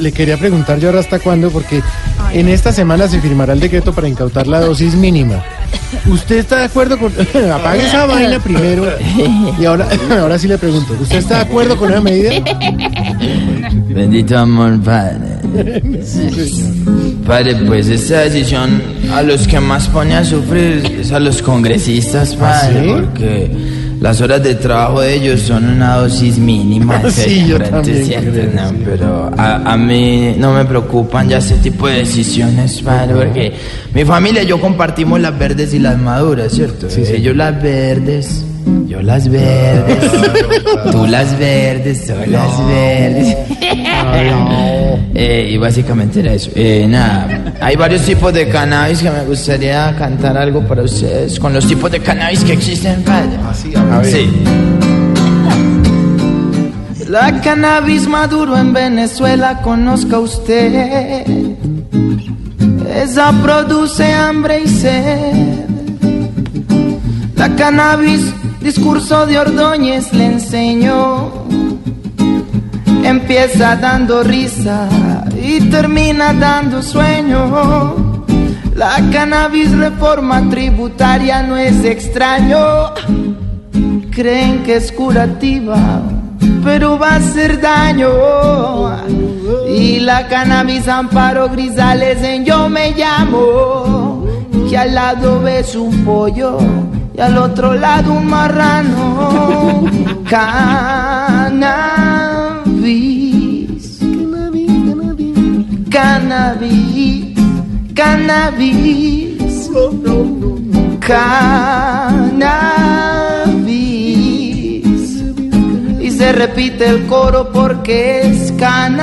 Le quería preguntar yo ahora hasta cuándo, porque en esta semana se firmará el decreto para incautar la dosis mínima. ¿Usted está de acuerdo con.? Apague esa vaina primero. Y ahora, ahora sí le pregunto: ¿Usted está de acuerdo con esa medida? Bendito amor, padre. Padre, pues esta decisión a los que más pone a sufrir es a los congresistas, padre, sí? porque las horas de trabajo de ellos son una dosis mínima. Sí, yo también sienten, creo, ¿no? sí. Pero a, a mí no me preocupan ya este tipo de decisiones, porque mi familia y yo compartimos las verdes y las maduras, ¿cierto? Sí, sí. Ellos las verdes. Yo las verdes, tú las verdes, tú las verdes. Eh, y básicamente era eso. Eh, nada, hay varios tipos de cannabis que me gustaría cantar algo para ustedes con los tipos de cannabis que existen. padre. A ver. Sí. La cannabis maduro en Venezuela, conozca usted. Esa produce hambre y sed. La cannabis, discurso de Ordóñez le enseñó. Empieza dando risa y termina dando sueño. La cannabis reforma tributaria no es extraño. Creen que es curativa, pero va a hacer daño. Y la cannabis Amparo Grisales en Yo me llamo. Que al lado ves un pollo y al otro lado un marrano. Cannabis. Cannabis. Cannabis. Cannabis. Y se repite el coro porque es cannabis.